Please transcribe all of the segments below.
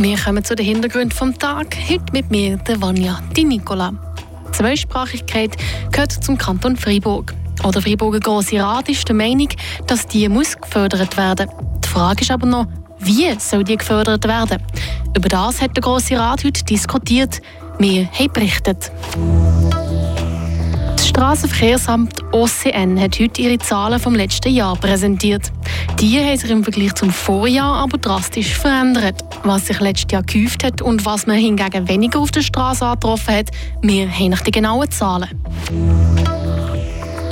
Wir kommen zu den Hintergründen vom Tag. Heute mit mir, der Vanja Di Nicola. Zweisprachigkeit gehört zum Kanton Freiburg. Oder Freiburger Grosse Rat ist der Meinung, dass die muss gefördert werden. Die Frage ist aber noch, wie soll die gefördert werden? Über das hat der Grosse Rat heute diskutiert. Wir haben berichtet. Straßenverkehrsamt OCN hat heute ihre Zahlen vom letzten Jahr präsentiert. Die haben sich im Vergleich zum Vorjahr aber drastisch verändert. Was sich letztes Jahr gehäuft hat und was man hingegen weniger auf der Straße angetroffen hat, wir haben nicht die genauen Zahlen.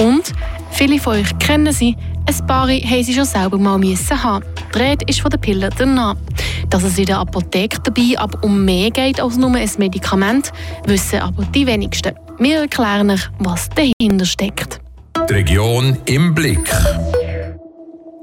Und viele von euch kennen sie, ein paar haben sie schon selber mal müssen haben. Die Rede ist von der Pille danach. Dass es in der Apotheke dabei aber um mehr geht als nur ein Medikament, wissen aber die wenigsten. Wir erklären euch, was dahinter steckt. Die Region im Blick.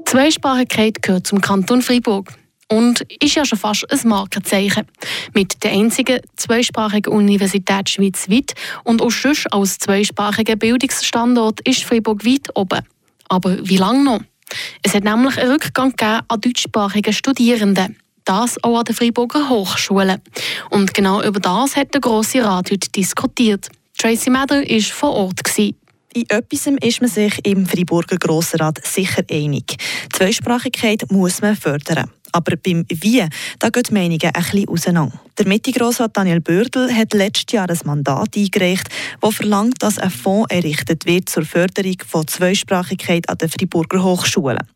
Zweisprachigkeit gehört zum Kanton Freiburg und ist ja schon fast ein Markenzeichen. Mit der einzigen zweisprachigen Universität schweizweit und auch sonst als zweisprachiger Bildungsstandort ist Freiburg weit oben. Aber wie lange noch? Es hat nämlich einen Rückgang an deutschsprachigen Studierenden. Das auch an der Freiburger Hochschule. Und genau über das hat der Grosse Rat heute diskutiert. Tracy Mather war vor Ort. In etwas ist man sich im Freiburger Grossrat sicher einig. Zweisprachigkeit muss man fördern. Aber beim Wie, da gehen die Meinungen ein bisschen auseinander. Der Mitte-Grossrat Daniel Bürdel hat letztes Jahr ein Mandat eingereicht, das verlangt, dass ein Fonds errichtet wird zur Förderung von Zweisprachigkeit an den Freiburger Hochschulen.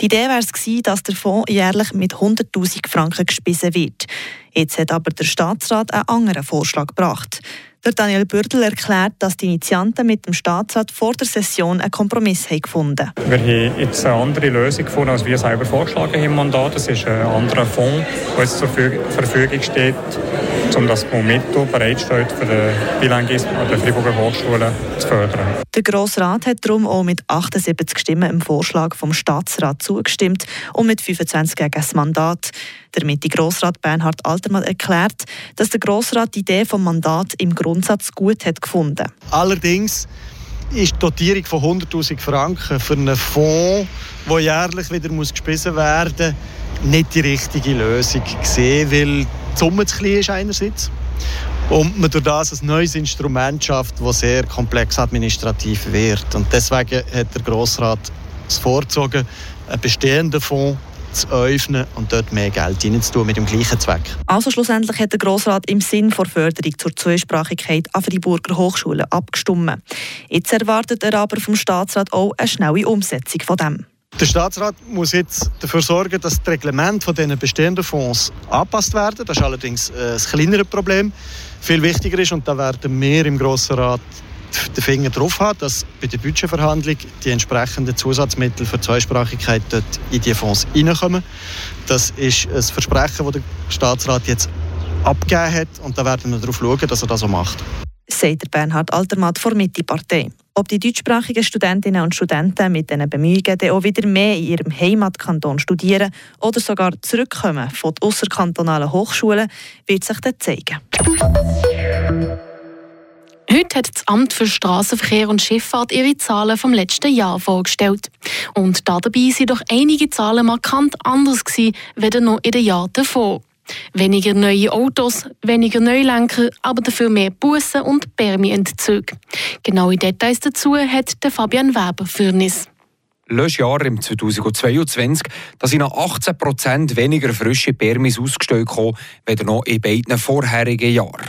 Die Idee wäre es dass der Fonds jährlich mit 100.000 Franken gespissen wird. Jetzt hat aber der Staatsrat einen anderen Vorschlag gebracht. Der Daniel Bürdel erklärt, dass die Initianten mit dem Staatsrat vor der Session einen Kompromiss haben gefunden haben. Wir haben jetzt eine andere Lösung gefunden, als wir selber vorgeschlagen haben. Es ist ein anderer Fonds, der jetzt zur Verfügung steht, um das Momento bereitsteht, für den Bilinguismus an der Freiburger Hochschule zu fördern. Der Grosse Rat hat darum auch mit 78 Stimmen im Vorschlag vom Staatsrat zugestimmt und mit 25 gegen das Mandat. Der Mitte-Grossrat Bernhard Altermann erklärt, dass der Grossrat die Idee vom Mandat im Grundsatz gut hat gefunden. Allerdings ist die Dotierung von 100.000 Franken für einen Fonds, der jährlich wieder muss gespissen werden muss, nicht die richtige Lösung gesehen, weil die Summe zu klein ist einerseits und man durch das ein neues Instrument schafft, das sehr komplex administrativ wird. Und deswegen hat der Grossrat es vorgezogen, einen bestehenden Fonds zu öffnen und dort mehr Geld reinzutun mit dem gleichen Zweck. Also schlussendlich hat der Grossrat im Sinn der Förderung zur Zweisprachigkeit an Freiburger Hochschulen abgestimmt. Jetzt erwartet er aber vom Staatsrat auch eine schnelle Umsetzung von dem. Der Staatsrat muss jetzt dafür sorgen, dass das Reglement von diesen bestehenden Fonds angepasst werden. Das ist allerdings äh, ein kleineres Problem. Viel wichtiger ist, und da werden wir im Grossen Rat den Finger drauf haben, dass bei der Budgetverhandlung die entsprechenden Zusatzmittel für Zweisprachigkeit dort in die Fonds hineinkommen. Das ist ein Versprechen, das der Staatsrat jetzt abgegeben hat und da werden wir darauf schauen, dass er das so macht. Sagt Bernhard Altermatt von Mitte-Partei. Ob die deutschsprachigen Studentinnen und Studenten mit diesen Bemühungen auch wieder mehr in ihrem Heimatkanton studieren oder sogar zurückkommen von den außerkantonalen Hochschulen, wird sich dann zeigen. Heute hat das Amt für Straßenverkehr und Schifffahrt ihre Zahlen vom letzten Jahr vorgestellt. Und dabei sind doch einige Zahlen markant anders gewesen, als noch in den Jahren davor. Weniger neue Autos, weniger Neulenker, aber dafür mehr Bussen und Permi-Entzüge. Genaue Details dazu hat der Fabian Weber für uns. Jahr im 2022, da sind noch 18% weniger frische Permis ausgestellt als noch in beiden vorherigen Jahren.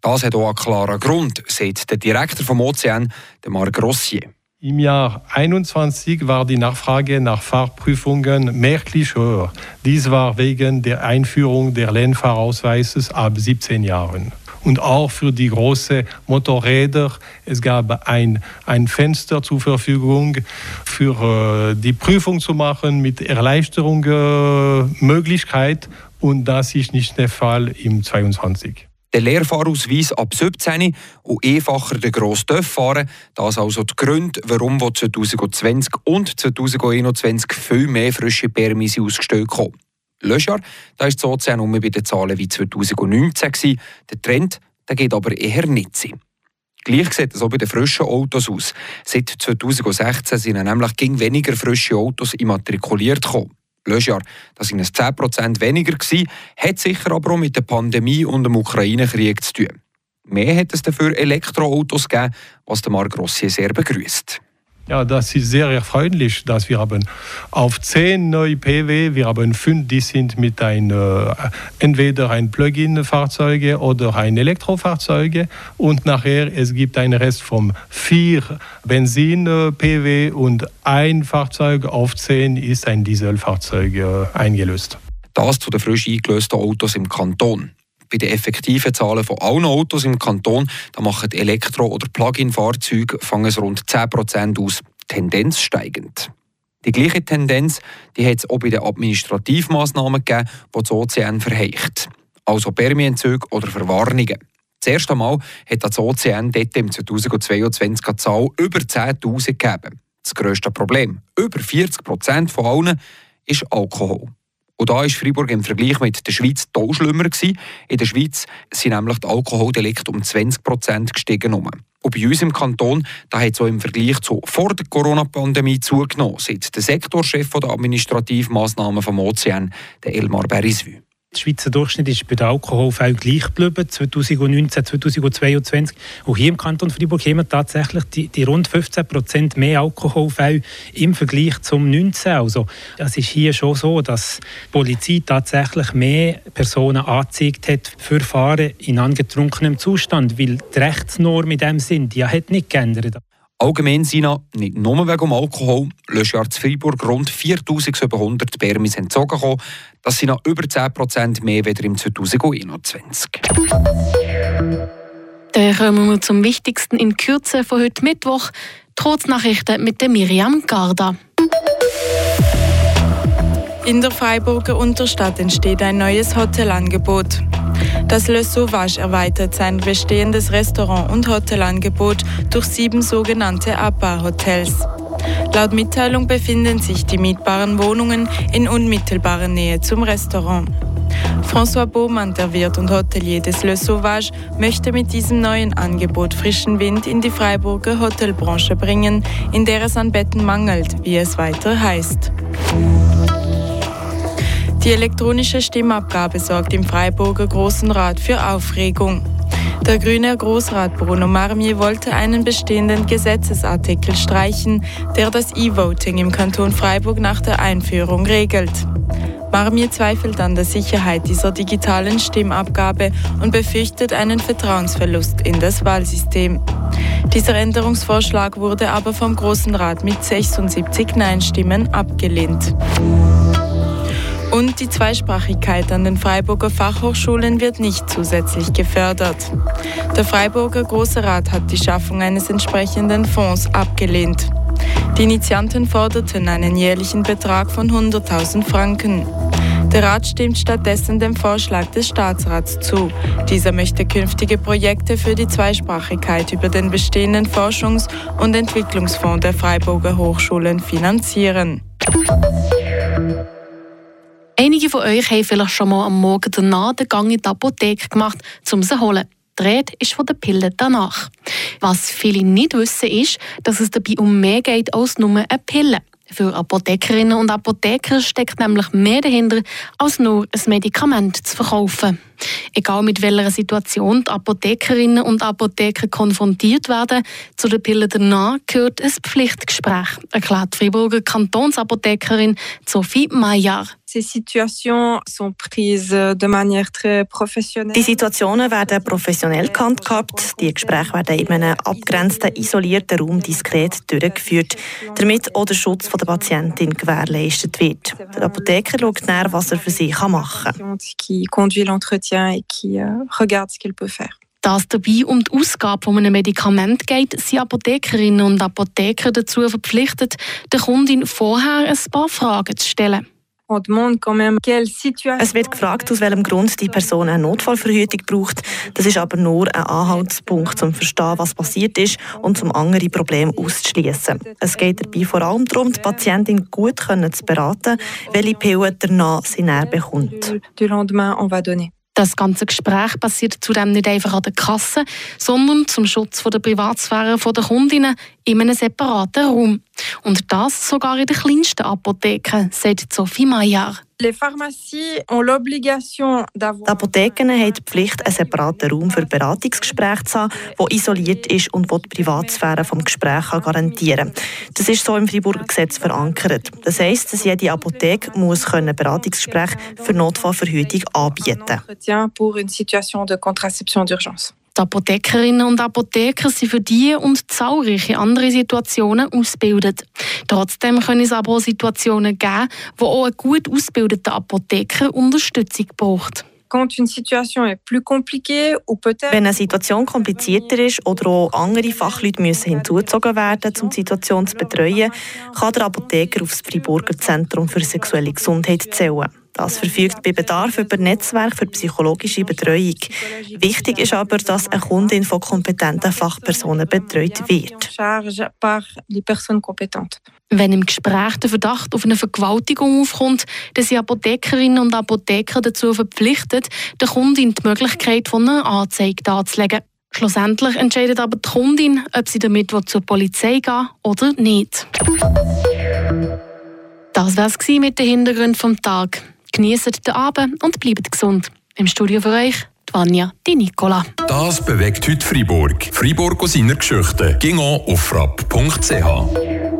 Das hat auch einen klaren Grund, sagt der Direktor vom Ozean, Marc Rossier. Im Jahr 2021 war die Nachfrage nach Fahrprüfungen merklich höher. Dies war wegen der Einführung der Lernfahrausweises ab 17 Jahren. Und auch für die großen Motorräder. Es gab ein, ein Fenster zur Verfügung für äh, die Prüfung zu machen mit Erleichterungsmöglichkeit. Äh, und das ist nicht der Fall im 22 den Lehrfahrausweis ab 17 und einfacher den grossen TÜV fahren. Das sind also die Gründe, warum 2020 und 2021 viel mehr frische Permis ausgestellt haben. Löschjahr, da ist sozusagen nur bei den Zahlen wie 2019 gewesen. Der Trend der geht aber eher nicht sein. Gleich sieht es auch bei den frischen Autos aus. Seit 2016 sind nämlich weniger frische Autos immatrikuliert gekommen. Löschjahr, das sind es 10% weniger gewesen, hat sicher aber auch mit der Pandemie und dem Ukraine-Krieg zu tun. Mehr hat es dafür Elektroautos gegeben, was der Marc Rossier sehr begrüßt. Ja, das ist sehr erfreulich, dass wir haben auf zehn neue PW, wir haben fünf, die sind mit ein, äh, entweder ein Plug-in-Fahrzeuge oder ein Elektrofahrzeuge und nachher es gibt einen Rest von vier Benzin-PW und ein Fahrzeug auf zehn ist ein Dieselfahrzeug äh, eingelöst. Das zu den frisch eingelösten Autos im Kanton. Bei den effektiven Zahlen von allen Autos im Kanton da machen Elektro- oder Plug-in-Fahrzeuge fangen rund 10% aus, Tendenz steigend. Die gleiche Tendenz die hat es auch bei den Administrativmaßnahmen gegeben, die das OCN verheicht. Also Permienzüge oder Verwarnungen. Das erste Mal hat das OCN dort im 2022 eine Zahl über 10.000 gegeben. Das grösste Problem, über 40% von allen, ist Alkohol. Und da war Freiburg im Vergleich mit der Schweiz toll schlimmer. Gewesen. In der Schweiz sind nämlich die Alkoholdelikte um 20 Prozent gestiegen. Und bei uns im Kanton hat es im Vergleich zu vor der Corona-Pandemie zugenommen, seit der Sektorchef der Administrativmaßnahmen vom der Elmar Berisvü. Der Schweizer Durchschnitt ist bei den Alkoholfällen gleich geblieben, 2019, 2022. Auch hier im Kanton Freiburg haben wir tatsächlich die, die rund 15 Prozent mehr Alkoholfälle im Vergleich zum 19. Also es ist hier schon so, dass die Polizei tatsächlich mehr Personen angezeigt hat für Fahren in angetrunkenem Zustand, weil die Rechtsnorm in dem Sinn, die hat nicht geändert. Allgemein sind nicht nur wegen Alkohol letztes Jahr zu Freiburg rund 4700 Permis entzogen. Das sind über 10% mehr als im 2021. Dann kommen wir zum Wichtigsten in Kürze von heute Mittwoch. Trotz Nachrichten mit der Miriam Garda. In der Freiburger Unterstadt entsteht ein neues Hotelangebot. Das Le Sauvage erweitert sein bestehendes Restaurant- und Hotelangebot durch sieben sogenannte APA-Hotels. Laut Mitteilung befinden sich die mietbaren Wohnungen in unmittelbarer Nähe zum Restaurant. François Baumann, der Wirt und Hotelier des Le Sauvage, möchte mit diesem neuen Angebot frischen Wind in die Freiburger Hotelbranche bringen, in der es an Betten mangelt, wie es weiter heißt. Die elektronische Stimmabgabe sorgt im Freiburger Großen Rat für Aufregung. Der grüne Großrat Bruno Marmier wollte einen bestehenden Gesetzesartikel streichen, der das E-Voting im Kanton Freiburg nach der Einführung regelt. Marmier zweifelt an der Sicherheit dieser digitalen Stimmabgabe und befürchtet einen Vertrauensverlust in das Wahlsystem. Dieser Änderungsvorschlag wurde aber vom Großen Rat mit 76 Nein-Stimmen abgelehnt. Und die Zweisprachigkeit an den Freiburger Fachhochschulen wird nicht zusätzlich gefördert. Der Freiburger Große Rat hat die Schaffung eines entsprechenden Fonds abgelehnt. Die Initianten forderten einen jährlichen Betrag von 100.000 Franken. Der Rat stimmt stattdessen dem Vorschlag des Staatsrats zu. Dieser möchte künftige Projekte für die Zweisprachigkeit über den bestehenden Forschungs- und Entwicklungsfonds der Freiburger Hochschulen finanzieren. Einige von euch haben vielleicht schon mal am Morgen danach den Gang in die Apotheke gemacht, um sie zu holen. Die Rede ist von den Pillen danach. Was viele nicht wissen, ist, dass es dabei um mehr geht als nur eine Pille. Für Apothekerinnen und Apotheker steckt nämlich mehr dahinter, als nur ein Medikament zu verkaufen. Egal mit welcher Situation die Apothekerinnen und Apotheker konfrontiert werden, zu den Pillen danach gehört ein Pflichtgespräch, erklärt die Friburger Kantonsapothekerin Sophie Maillard. Ces situations sont prises de manière très professionnelle. Die Situationen werden professionell gehandhabt. Die Gespräche werden in einem abgrenzten, isolierten Raum diskret durchgeführt, damit auch der Schutz der Patientin gewährleistet wird. Der Apotheker schaut nach, was er für sie machen kann. Qui conduit l'entretien et qui euh, regarde ce qu'il peut faire. Da es dabei um die Ausgabe von einem Medikament geht, sind Apothekerinnen und Apotheker dazu verpflichtet, der Kundin vorher ein paar Fragen zu stellen. Es wird gefragt, aus welchem Grund die Person eine Notfallverhütung braucht. Das ist aber nur ein Anhaltspunkt, um zu verstehen, was passiert ist und um andere Probleme auszuschließen. Es geht dabei vor allem darum, die Patientin gut können zu beraten, welche Pillen danach sie näher bekommt. Das ganze Gespräch passiert zudem nicht einfach an der Kasse, sondern zum Schutz der Privatsphäre der Kundinnen in einem separaten Raum. Und das sogar in den kleinsten Apotheken, sagt Sophie Maillard. Die Apotheken haben die Pflicht, einen separaten Raum für Beratungsgespräche zu haben, der isoliert ist und die Privatsphäre des Gesprächs garantieren kann. Das ist so im Freiburger Gesetz verankert. Das heisst, dass jede Apotheke muss können Beratungsgespräche für Notfallverhütung anbieten pour Die Apothekerinnen und Apotheker sind für diese und zahlreiche andere Situationen ausgebildet. Trotzdem können es aber auch Situationen geben, wo auch ein gut ausgebildeter Apotheker Unterstützung braucht. Wenn eine Situation komplizierter ist oder auch andere Fachleute müssen hinzugezogen werden, um die Situation zu betreuen, kann der Apotheker auf das Freiburger Zentrum für sexuelle Gesundheit zählen. Das verfügt bei Bedarf über Netzwerk für psychologische Betreuung. Wichtig ist aber, dass eine Kundin von kompetenten Fachpersonen betreut wird. Wenn im Gespräch der Verdacht auf eine Vergewaltigung aufkommt, dann sind Apothekerinnen und Apotheker dazu verpflichtet, der Kundin die Möglichkeit von einer Anzeige darzulegen. Schlussendlich entscheidet aber die Kundin, ob sie damit zur Polizei gehen oder nicht. Das war es mit den Hintergründen vom Tag. Genießt den Abend und bleibt gesund. Im Studio für euch, Vanja, die Nicola. Das bewegt heute Freiburg. Freiburg aus seiner Geschichte. Ging auf frapp.ch.